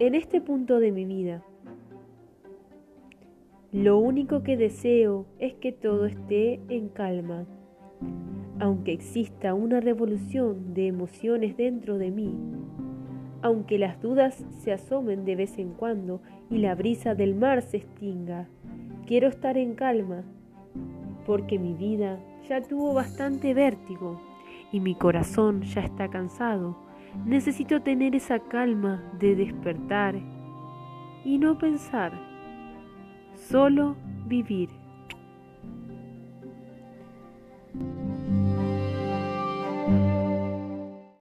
en este punto de mi vida. Lo único que deseo es que todo esté en calma. Aunque exista una revolución de emociones dentro de mí, aunque las dudas se asomen de vez en cuando y la brisa del mar se extinga, quiero estar en calma, porque mi vida ya tuvo bastante vértigo y mi corazón ya está cansado. Necesito tener esa calma de despertar y no pensar, solo vivir.